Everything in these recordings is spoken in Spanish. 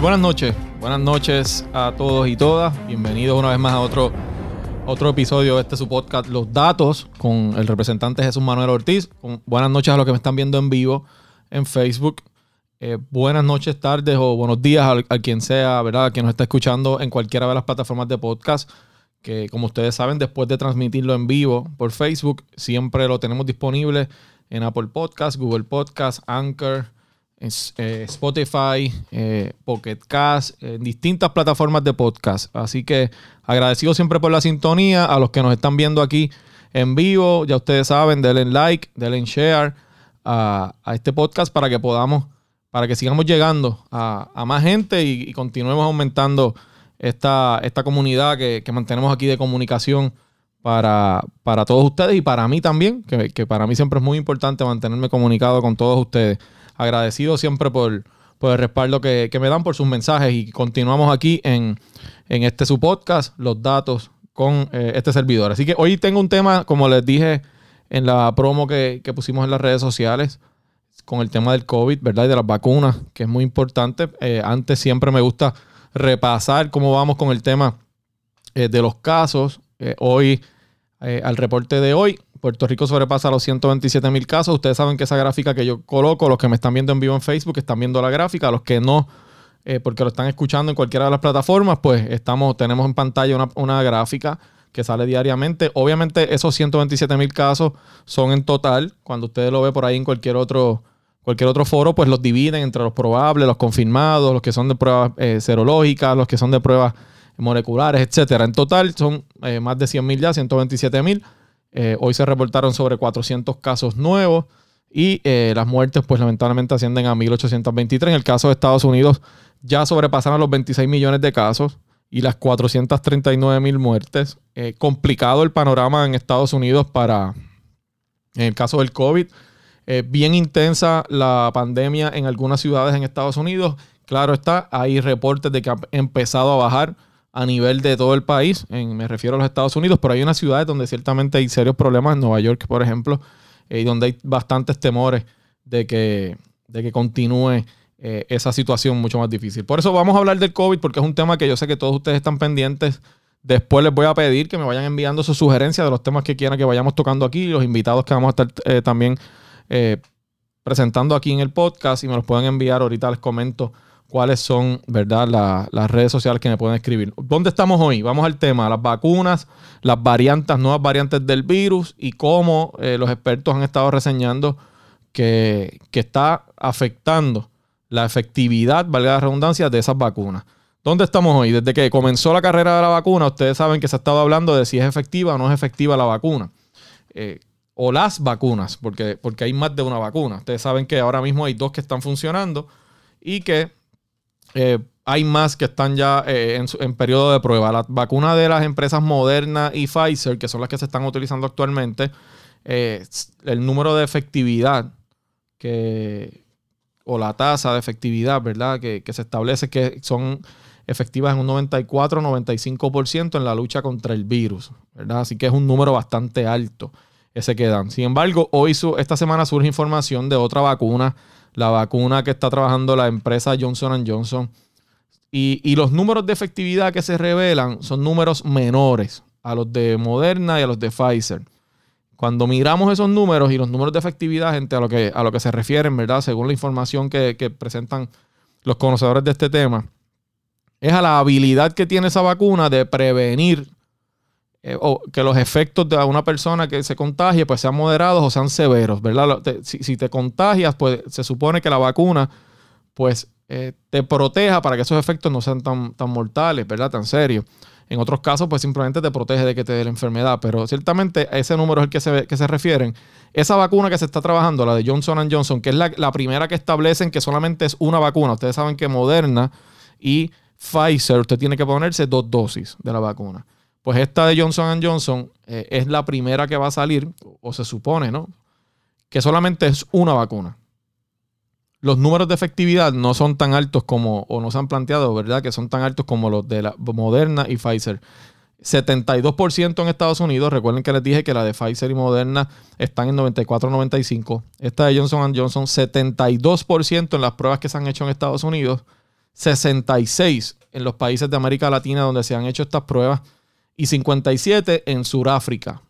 Buenas noches. Buenas noches a todos y todas. Bienvenidos una vez más a otro, otro episodio de este su podcast, Los Datos, con el representante Jesús Manuel Ortiz. buenas noches a los que me están viendo en vivo en Facebook. Eh, buenas noches, tardes o buenos días a, quien sea, ¿verdad? A quien nos está escuchando en cualquiera de las plataformas de podcast. Que como ustedes saben, después de transmitirlo en vivo por Facebook, siempre lo tenemos disponible en Apple Podcast, Google Podcast, Anchor, eh, Spotify, eh, Pocket Cast, en distintas plataformas de podcast. Así que agradecido siempre por la sintonía. A los que nos están viendo aquí en vivo, ya ustedes saben, denle like, denle share a, este podcast para que podamos, para que sigamos llegando a, más gente y, continuemos aumentando esta, esta comunidad que, mantenemos aquí de comunicación. Para, para, todos ustedes y para mí también, que, que para mí siempre es muy importante mantenerme comunicado con todos ustedes agradecido siempre por, el respaldo que, me dan por sus mensajes y continuamos aquí en, este su podcast, Los Datos, con eh, este servidor. Así que hoy tengo un tema, como les dije en la promo que, pusimos en las redes sociales, con el tema del COVID, ¿verdad? Y de las vacunas, que es muy importante. Eh, antes siempre me gusta repasar cómo vamos con el tema eh, de los casos. hoy, al reporte de hoy, Puerto Rico sobrepasa los 127 mil casos. Ustedes saben que esa gráfica que yo coloco, los que me están viendo en vivo en Facebook, están viendo la gráfica. Los que no, eh, porque lo están escuchando en cualquiera de las plataformas, pues estamos, tenemos en pantalla una, gráfica que sale diariamente. Obviamente esos 127 mil casos son en total. Cuando ustedes lo ven por ahí en cualquier otro, cualquier otro foro, pues los dividen entre los probables, los confirmados, los que son de pruebas eh, serológicas, los que son de pruebas moleculares, etcétera. En total son eh, más de 100 mil ya, 127 mil. Eh, hoy se reportaron sobre 400 casos nuevos y eh, las muertes, pues lamentablemente ascienden a 1823. En el caso de Estados Unidos, ya sobrepasaron los 26 millones de casos y las 439 mil muertes. Eh, complicado el panorama en Estados Unidos para, en el caso del COVID. bien intensa la pandemia en algunas ciudades en Estados Unidos. Claro está, hay reportes de que ha empezado a bajar a nivel de todo el país, me refiero a los Estados Unidos, pero hay unas ciudades donde ciertamente hay serios problemas, en Nueva York, por ejemplo, y eh, donde hay bastantes temores de que, de que continúe eh, esa situación mucho más difícil. Por eso vamos a hablar del COVID, porque es un tema que yo sé que todos ustedes están pendientes. Después les voy a pedir que me vayan enviando sus sugerencias de los temas que quieran que vayamos tocando aquí, los invitados que vamos a estar eh, también presentando aquí en el podcast y me los pueden enviar. Ahorita les comento cuáles son, ¿verdad?, las redes sociales que me pueden escribir. ¿Dónde estamos hoy? Vamos al tema, las vacunas, las variantes, nuevas variantes del virus y cómo eh, los expertos han estado reseñando que, está afectando la efectividad, valga la redundancia, de esas vacunas. ¿Dónde estamos hoy? Desde que comenzó la carrera de la vacuna, ustedes saben que se ha estado hablando de si es efectiva o no es efectiva la vacuna. Eh, o las vacunas, porque, porque hay más de una vacuna. Ustedes saben que ahora mismo hay dos que están funcionando y que eh, hay más que están ya eh, en, periodo de prueba. La vacuna de las empresas Moderna y Pfizer, que son las que se están utilizando actualmente, eh, el número de efectividad que, o la tasa de efectividad, ¿verdad? Que, se establece que son efectivas en un 94-95% en la lucha contra el virus, ¿verdad? Así que es un número bastante alto ese que dan. Sin embargo, hoy esta semana surge información de otra vacuna la vacuna que está trabajando la empresa Johnson Johnson. Y, los números de efectividad que se revelan son números menores a los de Moderna y a los de Pfizer. Cuando miramos esos números y los números de efectividad, gente, a lo que, a lo que se refieren, ¿verdad? Según la información que, que presentan los conocedores de este tema, es a la habilidad que tiene esa vacuna de prevenir eh, o que los efectos de una persona que se contagie pues sean moderados o sean severos, ¿verdad? si, te contagias, pues se supone que la vacuna pues eh, te proteja para que esos efectos no sean tan, tan mortales, ¿verdad? Tan serios. En otros casos, pues simplemente te protege de que te dé la enfermedad. Pero ciertamente ese número es el que se, que se refieren. Esa vacuna que se está trabajando, la de Johnson Johnson, que es la, la primera que establecen que solamente es una vacuna. Ustedes saben que Moderna y Pfizer, usted tiene que ponerse dos dosis de la vacuna. Pues esta de Johnson Johnson eh, es la primera que va a salir, o se supone, ¿no? Que solamente es una vacuna. Los números de efectividad no son tan altos como, o no se han planteado, ¿verdad? Que son tan altos como los de la Moderna y Pfizer. 72% en Estados Unidos. Recuerden que les dije que la de Pfizer y Moderna están en 94-95. Esta de Johnson Johnson, 72% en las pruebas que se han hecho en Estados Unidos. 66 en los países de América Latina donde se han hecho estas pruebas y 57 en Sudáfrica.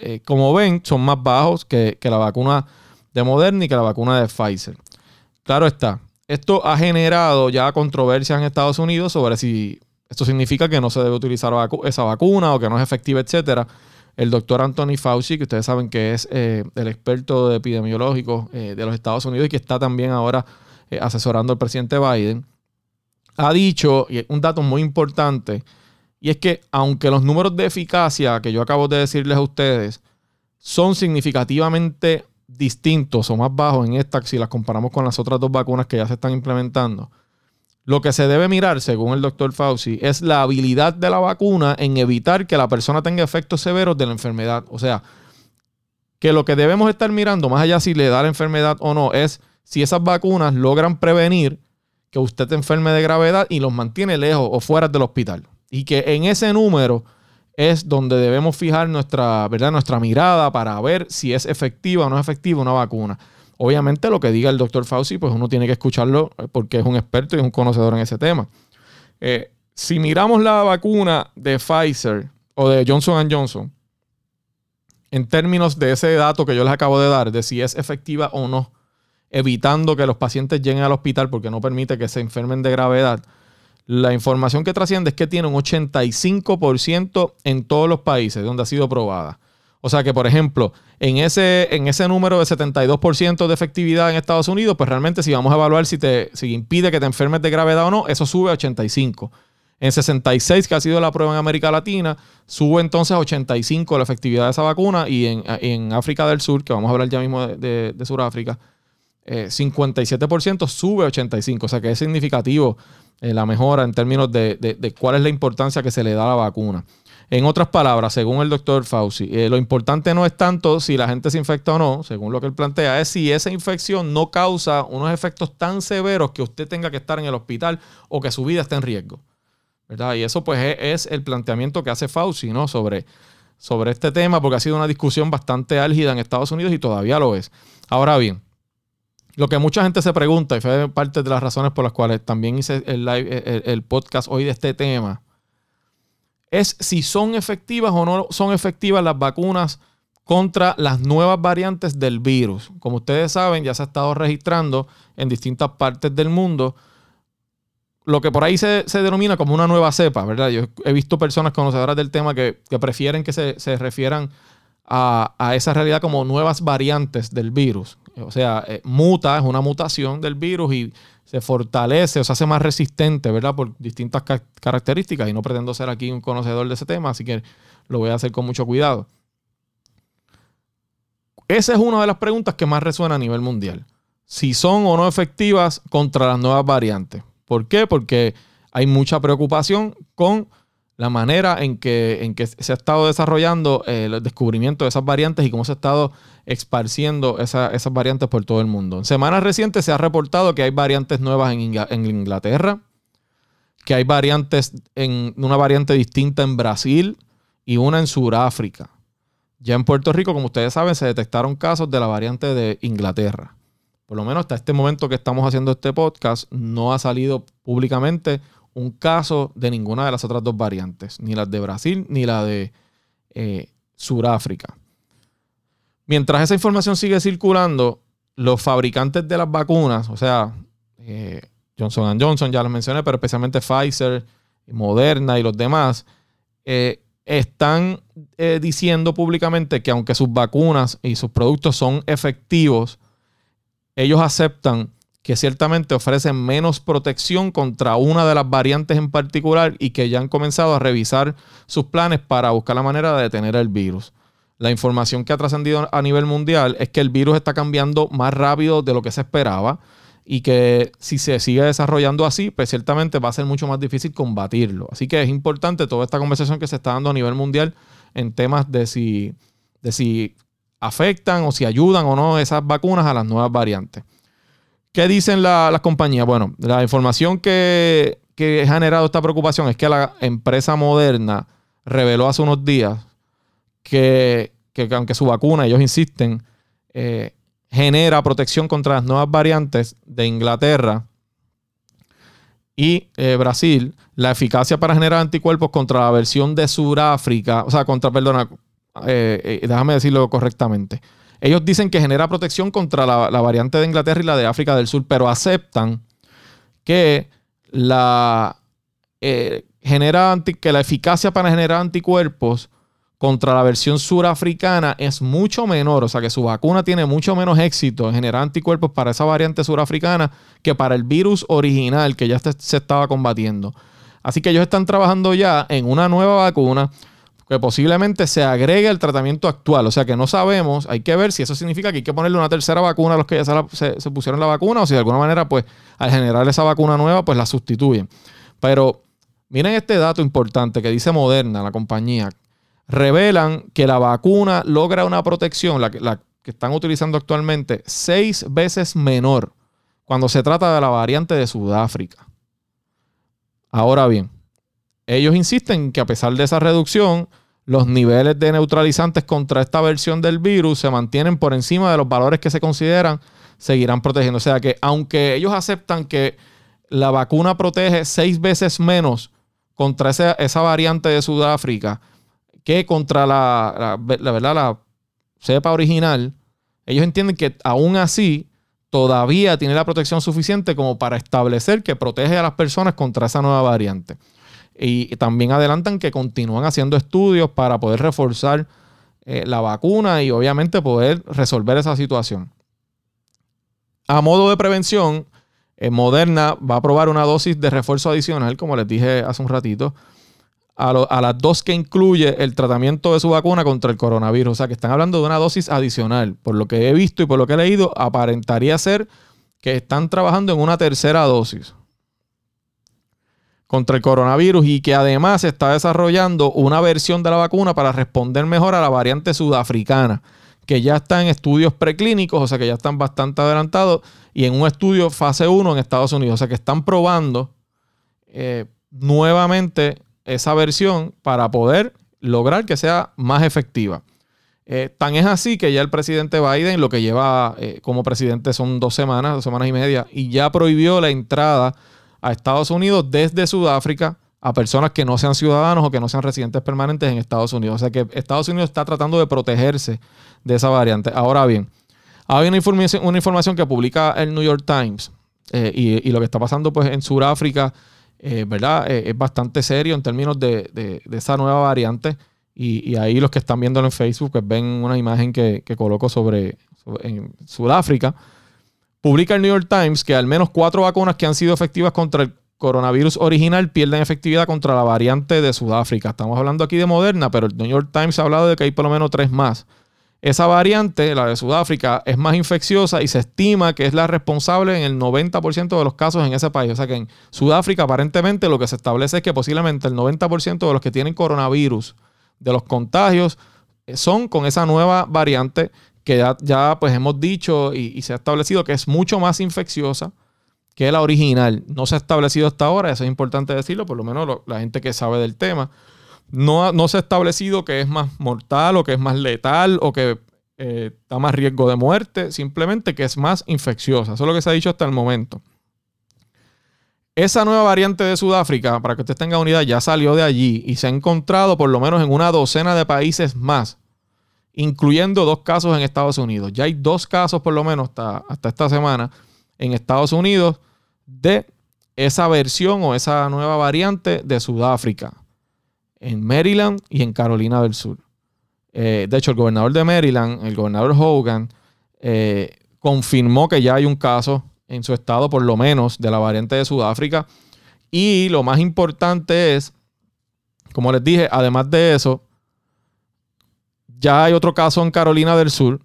Eh, como ven, son más bajos que, que la vacuna de Moderna y que la vacuna de Pfizer. Claro está, esto ha generado ya controversias en Estados Unidos sobre si esto significa que no se debe utilizar esa vacuna o que no es efectiva, etcétera. El doctor Anthony Fauci, que ustedes saben que es eh, el experto de epidemiológico eh, de los Estados Unidos y que está también ahora asesorando al presidente Biden, ha dicho, y un dato muy importante, y es que aunque los números de eficacia que yo acabo de decirles a ustedes son significativamente distintos o más bajos en esta si las comparamos con las otras dos vacunas que ya se están implementando, lo que se debe mirar, según el doctor Fauci, es la habilidad de la vacuna en evitar que la persona tenga efectos severos de la enfermedad. O sea, que lo que debemos estar mirando, más allá si le da la enfermedad o no, es si esas vacunas logran prevenir que usted te enferme de gravedad y los mantiene lejos o fuera del hospital. Y que en ese número es donde debemos fijar nuestra, ¿verdad? nuestra mirada para ver si es efectiva o no es efectiva una vacuna. Obviamente lo que diga el doctor Fauci, pues uno tiene que escucharlo eh, porque es un experto y un conocedor en ese tema. Eh, si miramos la vacuna de Pfizer o de Johnson Johnson, en términos de ese dato que yo les acabo de dar, de si es efectiva o no, evitando que los pacientes lleguen al hospital porque no permite que se enfermen de gravedad, la información que trasciende es que tiene un 85% en todos los países donde ha sido probada. O sea que, por ejemplo, en ese, en ese número de 72% de efectividad en Estados Unidos, pues realmente si vamos a evaluar si, te, impide que te enfermes de gravedad o no, eso sube a 85. En 66, que ha sido la prueba en América Latina, sube entonces a 85 la efectividad de esa vacuna y en, África del Sur, que vamos a hablar ya mismo de, de, Sudáfrica, 57% eh, sube a 85. O sea que es significativo eh, la mejora en términos de, de cuál es la importancia que se le da a la vacuna. En otras palabras, según el doctor Fauci, eh, lo importante no es tanto si la gente se infecta o no, según lo que él plantea, es si esa infección no causa unos efectos tan severos que usted tenga que estar en el hospital o que su vida esté en riesgo. ¿verdad? Y eso pues es, el planteamiento que hace Fauci ¿no? sobre, sobre este tema, porque ha sido una discusión bastante álgida en Estados Unidos y todavía lo es. Ahora bien, lo que mucha gente se pregunta, y fue parte de las razones por las cuales también hice el, podcast hoy de este tema, es si son efectivas o no son efectivas las vacunas contra las nuevas variantes del virus. Como ustedes saben, ya se ha estado registrando en distintas partes del mundo lo que por ahí se, denomina como una nueva cepa, ¿verdad? Yo he visto personas conocedoras del tema que, prefieren que se, refieran a, esa realidad como nuevas variantes del virus. O sea, eh, muta, es una mutación del virus y se fortalece o se hace más resistente, ¿verdad? Por distintas características y no pretendo ser aquí un conocedor de ese tema, así que lo voy a hacer con mucho cuidado. Esa es una de las preguntas que más resuena a nivel mundial. Si son o no efectivas contra las nuevas variantes. ¿Por qué? Porque hay mucha preocupación con la manera en que, en que se ha estado desarrollando el descubrimiento de esas variantes y cómo se ha estado esparciendo esas variantes por todo el mundo. En semanas recientes se ha reportado que hay variantes nuevas en, Inglaterra, que hay variantes en una variante distinta en Brasil y una en Sudáfrica. Ya en Puerto Rico, como ustedes saben, se detectaron casos de la variante de Inglaterra. Por lo menos hasta este momento que estamos haciendo este podcast, no ha salido públicamente un caso de ninguna de las otras dos variantes, ni la de Brasil ni la de eh, Sudáfrica. Mientras esa información sigue circulando, los fabricantes de las vacunas, o sea, eh, Johnson Johnson, ya lo mencioné, pero especialmente Pfizer, Moderna y los demás, eh, están eh, diciendo públicamente que aunque sus vacunas y sus productos son efectivos, ellos aceptan que ciertamente ofrecen menos protección contra una de las variantes en particular y que ya han comenzado a revisar sus planes para buscar la manera de detener el virus la información que ha trascendido a nivel mundial es que el virus está cambiando más rápido de lo que se esperaba y que si se sigue desarrollando así, pues ciertamente va a ser mucho más difícil combatirlo. Así que es importante toda esta conversación que se está dando a nivel mundial en temas de si, de si afectan o si ayudan o no esas vacunas a las nuevas variantes. ¿Qué dicen las compañías? Bueno, la información que, que ha generado esta preocupación es que la empresa moderna reveló hace unos días que, aunque su vacuna, ellos insisten, eh, genera protección contra las nuevas variantes de Inglaterra, y eh, Brasil, la eficacia para generar anticuerpos contra la versión de Sudáfrica, o sea, contra, perdona, eh, déjame decirlo correctamente. Ellos dicen que genera protección contra la, variante de Inglaterra y la de África del Sur, pero aceptan que la, genera que la eficacia para generar anticuerpos contra la versión surafricana es mucho menor, o sea que su vacuna tiene mucho menos éxito en generar anticuerpos para esa variante surafricana que para el virus original que ya se estaba combatiendo. Así que ellos están trabajando ya en una nueva vacuna que posiblemente se agregue al tratamiento actual. O sea que no sabemos, hay que ver si eso significa que hay que ponerle una tercera vacuna a los que ya se, pusieron la vacuna o si de alguna manera, pues al generar esa vacuna nueva, pues la sustituyen. Pero miren este dato importante que dice Moderna, la compañía revelan que la vacuna logra una protección, la, que están utilizando actualmente, seis veces menor cuando se trata de la variante de Sudáfrica. Ahora bien, ellos insisten que a pesar de esa reducción, los niveles de neutralizantes contra esta versión del virus se mantienen por encima de los valores que se consideran seguirán protegiendo. O sea que aunque ellos aceptan que la vacuna protege seis veces menos contra esa, esa variante de Sudáfrica, que contra la, la, la cepa original, ellos entienden que aún así todavía tiene la protección suficiente como para establecer que protege a las personas contra esa nueva variante. Y también adelantan que continúan haciendo estudios para poder reforzar eh, la vacuna y obviamente poder resolver esa situación. A modo de prevención, eh, Moderna va a probar una dosis de refuerzo adicional, como les dije hace un ratito, a, las dos que incluye el tratamiento de su vacuna contra el coronavirus. O sea, que están hablando de una dosis adicional. Por lo que he visto y por lo que he leído, aparentaría ser que están trabajando en una tercera dosis contra el coronavirus y que además se está desarrollando una versión de la vacuna para responder mejor a la variante sudafricana, que ya está en estudios preclínicos, o sea que ya están bastante adelantados, y en un estudio fase 1 en Estados Unidos, o sea que están probando eh, nuevamente esa versión para poder lograr que sea más efectiva. Eh, tan es así que ya el presidente Biden, lo que lleva eh, como presidente son dos semanas, dos semanas y media, y ya prohibió la entrada a Estados Unidos desde Sudáfrica a personas que no sean ciudadanos o que no sean residentes permanentes en Estados Unidos. O sea que Estados Unidos está tratando de protegerse de esa variante. Ahora bien, hay una información, una información que publica el New York Times eh, y, lo que está pasando pues en Sudáfrica eh, ¿verdad? Eh, es bastante serio en términos de, esa nueva variante. Y, ahí los que están viéndolo en Facebook pues ven una imagen que, coloco sobre, en Sudáfrica. Publica el New York Times que al menos cuatro vacunas que han sido efectivas contra el coronavirus original pierden efectividad contra la variante de Sudáfrica. Estamos hablando aquí de Moderna, pero el New York Times ha hablado de que hay por lo menos tres más. Esa variante, la de Sudáfrica, es más infecciosa y se estima que es la responsable en el 90% de los casos en ese país. O sea que en Sudáfrica aparentemente lo que se establece es que posiblemente el 90% de los que tienen coronavirus, de los contagios, eh, son con esa nueva variante que ya, pues hemos dicho y, se ha establecido que es mucho más infecciosa que la original. No se ha establecido hasta ahora, eso es importante decirlo, por lo menos la gente que sabe del tema. No, se ha establecido que es más mortal o que es más letal o que eh, da más riesgo de muerte, simplemente que es más infecciosa. Eso es lo que se ha dicho hasta el momento. Esa nueva variante de Sudáfrica, para que usted tenga unidad, ya salió de allí y se ha encontrado por lo menos en una docena de países más, incluyendo dos casos en Estados Unidos. Ya hay dos casos por lo menos hasta, hasta esta semana en Estados Unidos de esa versión o esa nueva variante de Sudáfrica en Maryland y en Carolina del Sur. Eh, de hecho, el gobernador de Maryland, el gobernador Hogan, eh, confirmó que ya hay un caso en su estado, por lo menos, de la variante de Sudáfrica. Y lo más importante es, como les dije, además de eso, ya hay otro caso en Carolina del Sur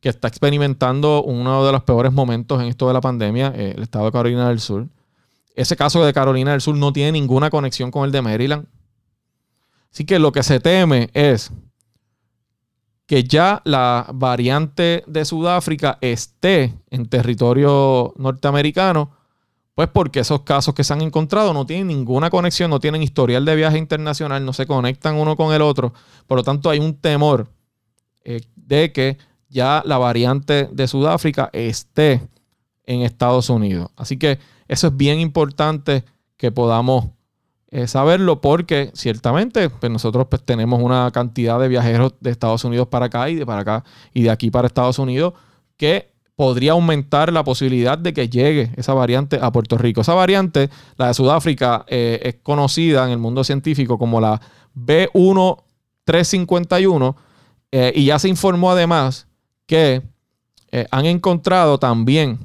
que está experimentando uno de los peores momentos en esto de la pandemia, eh, el estado de Carolina del Sur. Ese caso de Carolina del Sur no tiene ninguna conexión con el de Maryland. Así que lo que se teme es que ya la variante de Sudáfrica esté en territorio norteamericano, pues porque esos casos que se han encontrado no tienen ninguna conexión, no tienen historial de viaje internacional, no se conectan uno con el otro. Por lo tanto, hay un temor eh, de que ya la variante de Sudáfrica esté en Estados Unidos. Así que eso es bien importante que podamos eh, saberlo porque ciertamente pues nosotros pues, tenemos una cantidad de viajeros de Estados Unidos para acá y de para acá y de aquí para Estados Unidos que podría aumentar la posibilidad de que llegue esa variante a Puerto Rico. Esa variante, la de Sudáfrica, eh, es conocida en el mundo científico como la B1351 eh, y ya se informó además que han encontrado también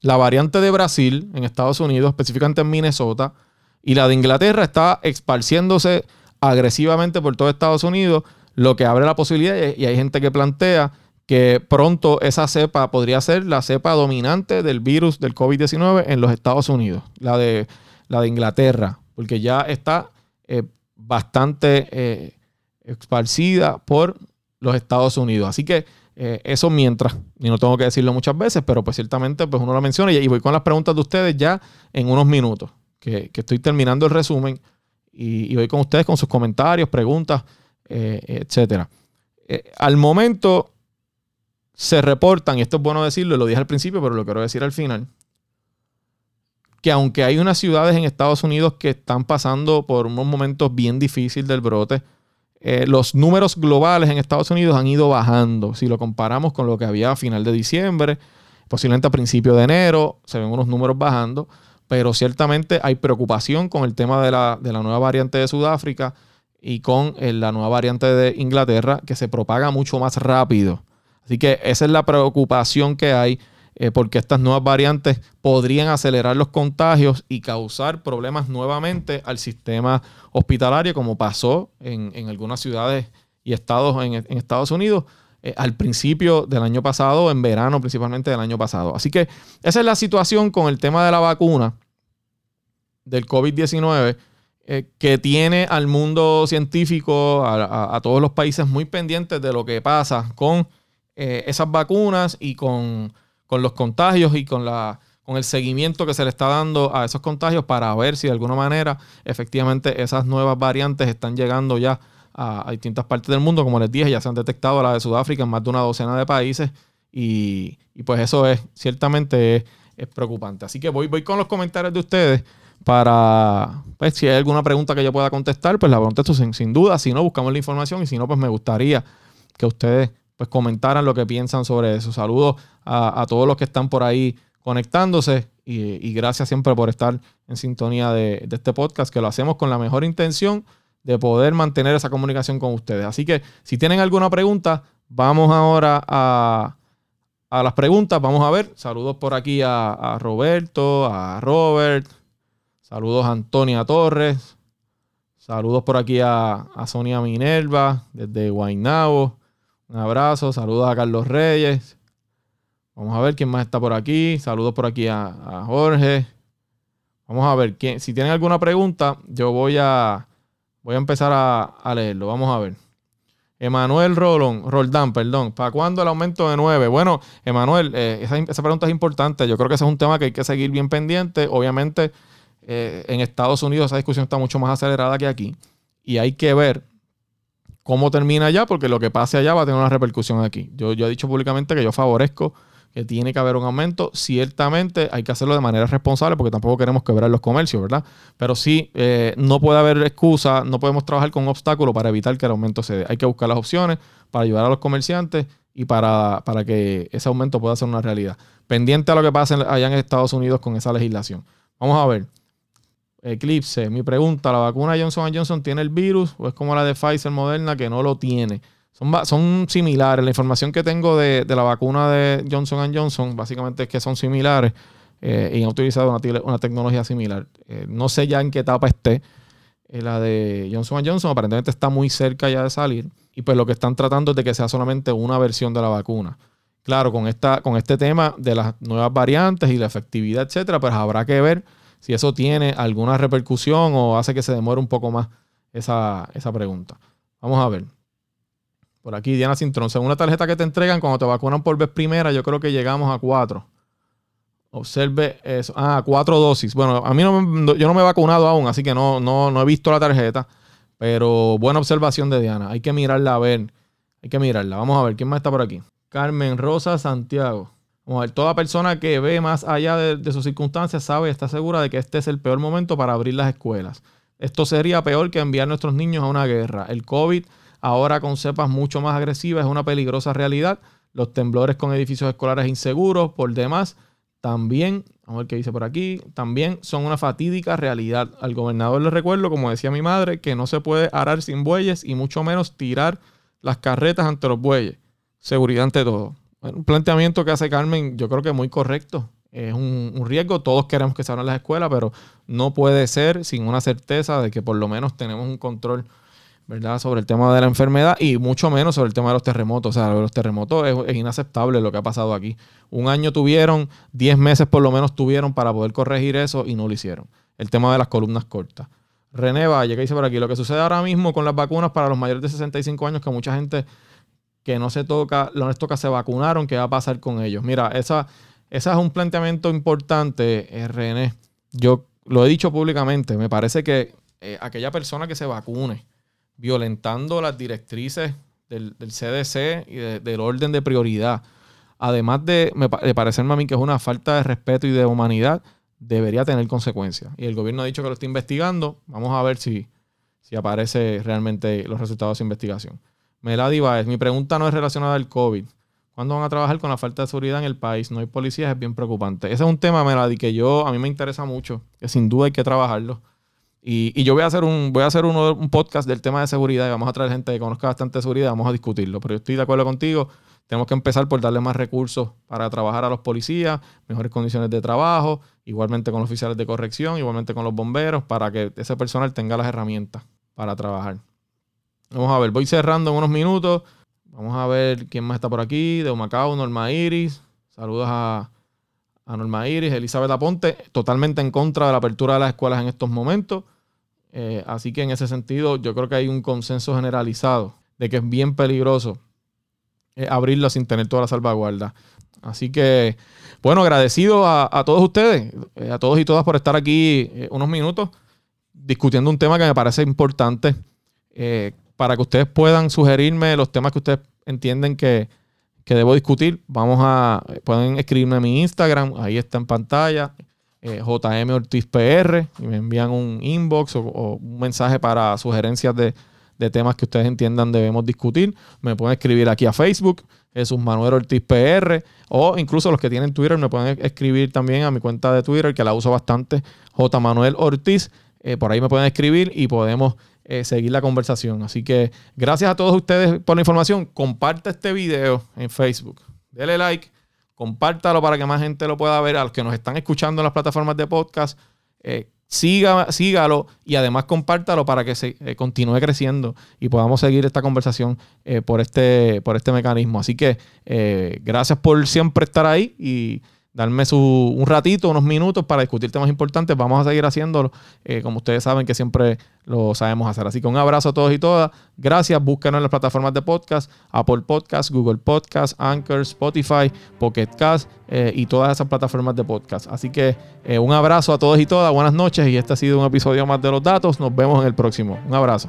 la variante de Brasil en Estados Unidos, específicamente en Minnesota, y la de Inglaterra está esparciéndose agresivamente por todo Estados Unidos, lo que abre la posibilidad, y hay gente que plantea que pronto esa cepa podría ser la cepa dominante del virus del COVID-19 en los Estados Unidos, la de, la de Inglaterra, porque ya está eh, bastante eh, esparcida por los Estados Unidos. Así que eh, eso mientras, y no tengo que decirlo muchas veces, pero pues ciertamente pues uno lo menciona y voy con las preguntas de ustedes ya en unos minutos que, estoy terminando el resumen y, voy con ustedes con sus comentarios, preguntas, eh, etcétera. Al momento se reportan, y esto es bueno decirlo, lo dije al principio, pero lo quiero decir al final, que aunque hay unas ciudades en Estados Unidos que están pasando por unos momentos bien difíciles del brote, eh, los números globales en Estados Unidos han ido bajando. Si lo comparamos con lo que había a final de diciembre, posiblemente a principio de enero, se ven unos números bajando pero ciertamente hay preocupación con el tema de la, nueva variante de Sudáfrica y con eh, la nueva variante de Inglaterra que se propaga mucho más rápido. Así que esa es la preocupación que hay eh, porque estas nuevas variantes podrían acelerar los contagios y causar problemas nuevamente al sistema hospitalario como pasó en, algunas ciudades y estados en, Estados Unidos. Eh, al principio del año pasado, en verano principalmente del año pasado. Así que esa es la situación con el tema de la vacuna del COVID-19 eh, que tiene al mundo científico, a, todos los países muy pendientes de lo que pasa con eh, esas vacunas y con, los contagios y con, la, con el seguimiento que se le está dando a esos contagios para ver si de alguna manera efectivamente esas nuevas variantes están llegando ya a, distintas partes del mundo. Como les dije, ya se han detectado la de Sudáfrica en más de una docena de países y, pues eso es ciertamente es, preocupante. Así que voy, voy con los comentarios de ustedes para, pues si hay alguna pregunta que yo pueda contestar, pues la contesto sin, sin duda. Si no, buscamos la información y si no, pues me gustaría que ustedes pues comentaran lo que piensan sobre eso. Saludos a, todos los que están por ahí conectándose y, gracias siempre por estar en sintonía de, este podcast, que lo hacemos con la mejor intención de poder mantener esa comunicación con ustedes. Así que si tienen alguna pregunta, vamos ahora a, las preguntas. Vamos a ver. Saludos por aquí a, Roberto, a Robert. Saludos a Antonia Torres. Saludos por aquí a, Sonia Minerva desde Guaynabo. Un abrazo. Saludos a Carlos Reyes. Vamos a ver quién más está por aquí. Saludos por aquí a, Jorge. Vamos a ver. ¿quién, si tienen alguna pregunta, yo voy a, Voy a empezar a, leerlo. Vamos a ver. Emanuel Rolón, Roldán, perdón. ¿Para cuándo el aumento de 9? Bueno, Emanuel, eh, esa, pregunta es importante. Yo creo que ese es un tema que hay que seguir bien pendiente. Obviamente, eh, en Estados Unidos esa discusión está mucho más acelerada que aquí. Y hay que ver cómo termina allá, porque lo que pase allá va a tener una repercusión aquí. Yo, he dicho públicamente que yo favorezco que tiene que haber un aumento. Ciertamente hay que hacerlo de manera responsable porque tampoco queremos quebrar los comercios, ¿verdad? Pero sí, eh, no puede haber excusa, no podemos trabajar con un obstáculo para evitar que el aumento se dé. Hay que buscar las opciones para ayudar a los comerciantes y para, para que ese aumento pueda ser una realidad. Pendiente a lo que pase allá en Estados Unidos con esa legislación. Vamos a ver. Eclipse, mi pregunta, ¿la vacuna Johnson Johnson tiene el virus o es como la de Pfizer Moderna que no lo tiene? Son, similares. La información que tengo de, la vacuna de Johnson Johnson básicamente es que son similares eh, y han utilizado una, tecnología similar. Eh, no sé ya en qué etapa esté. Eh, la de Johnson Johnson aparentemente está muy cerca ya de salir y pues lo que están tratando es de que sea solamente una versión de la vacuna. Claro, con, esta, con este tema de las nuevas variantes y la efectividad, etcétera, pues habrá que ver si eso tiene alguna repercusión o hace que se demore un poco más esa, esa pregunta. Vamos a ver. Por aquí, Diana Cintrón. Según la tarjeta que te entregan, cuando te vacunan por vez primera, yo creo que llegamos a cuatro. Observe eso. Ah, cuatro dosis. Bueno, a mí no, yo no me he vacunado aún, así que no, no, no he visto la tarjeta. Pero buena observación de Diana. Hay que mirarla a ver. Hay que mirarla. Vamos a ver quién más está por aquí. Carmen Rosa Santiago. A ver, toda persona que ve más allá de, sus circunstancias sabe y está segura de que este es el peor momento para abrir las escuelas. Esto sería peor que enviar nuestros niños a una guerra. El COVID, ahora con cepas mucho más agresivas, es una peligrosa realidad. Los temblores con edificios escolares inseguros, por demás, también, vamos a ver qué dice por aquí, también son una fatídica realidad. Al gobernador le recuerdo, como decía mi madre, que no se puede arar sin bueyes y mucho menos tirar las carretas ante los bueyes. Seguridad ante todo. Un planteamiento que hace Carmen, yo creo que muy correcto. Es un, un, riesgo, todos queremos que se abran las escuelas, pero no puede ser sin una certeza de que por lo menos tenemos un control ¿verdad? Sobre el tema de la enfermedad y mucho menos sobre el tema de los terremotos. O sea, los terremotos es, inaceptable lo que ha pasado aquí. Un año tuvieron, 10 meses por lo menos tuvieron para poder corregir eso y no lo hicieron. El tema de las columnas cortas. René Valle, que dice por aquí, lo que sucede ahora mismo con las vacunas para los mayores de 65 años, que mucha gente que no se toca, no les toca, se vacunaron, ¿qué va a pasar con ellos? Mira, esa, es un planteamiento importante, eh, René. Yo lo he dicho públicamente, me parece que eh, aquella persona que se vacune, violentando las directrices del, CDC y del orden de prioridad. Además de, parecerme a mí que es una falta de respeto y de humanidad, debería tener consecuencias. Y el gobierno ha dicho que lo está investigando. Vamos a ver si, si realmente los resultados de esa investigación. Melody Baez, mi pregunta no es relacionada al COVID. ¿Cuándo van a trabajar con la falta de seguridad en el país? No hay policías, es bien preocupante. Ese es un tema, Melody, que yo a mí me interesa mucho, que sin duda hay que trabajarlo. Y, yo voy a hacer un, voy a hacer un podcast del tema de seguridad y vamos a traer gente que conozca bastante seguridad, vamos a discutirlo. Pero yo estoy de acuerdo contigo, tenemos que empezar por darle más recursos para trabajar a los policías, mejores condiciones de trabajo, igualmente con los oficiales de corrección, igualmente con los bomberos, para que ese personal tenga las herramientas para trabajar. Vamos a ver, voy cerrando en unos minutos. Vamos a ver quién más está por aquí. De Humacao, Norma Iris. Saludos a, Norma Iris, Elizabeth Aponte, totalmente en contra de la apertura de las escuelas en estos momentos. Eh, así que en ese sentido yo creo que hay un consenso generalizado de que es bien peligroso eh, abrirla sin tener toda la salvaguarda. Así que, bueno, agradecido a, todos ustedes, eh, a todos y todas por estar aquí unos minutos discutiendo un tema que me parece importante para que ustedes puedan sugerirme los temas que ustedes entienden que, que debo discutir, vamos a, pueden escribirme a mi Instagram, ahí está en pantalla, eh, JM Ortiz PR, y me envían un inbox o, un mensaje para sugerencias de, temas que ustedes entiendan debemos discutir. Me pueden escribir aquí a Facebook, Jesús Manuel Ortiz PR, o incluso los que tienen Twitter me pueden escribir también a mi cuenta de Twitter, que la uso bastante, J Manuel Ortiz. Eh, por ahí me pueden escribir y podemos eh, seguir la conversación. Así que gracias a todos ustedes por la información. Comparte este video en Facebook. Dele like, compártalo para que más gente lo pueda ver. A los que nos están escuchando en las plataformas de podcast, eh, siga, sígalo y además compártalo para que se eh, continúe creciendo y podamos seguir esta conversación por, este, por este mecanismo. Así que gracias por siempre estar ahí y darme su, un ratito, unos minutos para discutir temas importantes. Vamos a seguir haciéndolo, eh, como ustedes saben que siempre lo sabemos hacer. Así que un abrazo a todos y todas. Gracias. Búsquenos en las plataformas de podcast, Apple Podcast, Google Podcast, Anchor, Spotify, Pocket Cast eh, y todas esas plataformas de podcast. Así que eh, un abrazo a todos y todas. Buenas noches y este ha sido un episodio más de los datos. Nos vemos en el próximo. Un abrazo.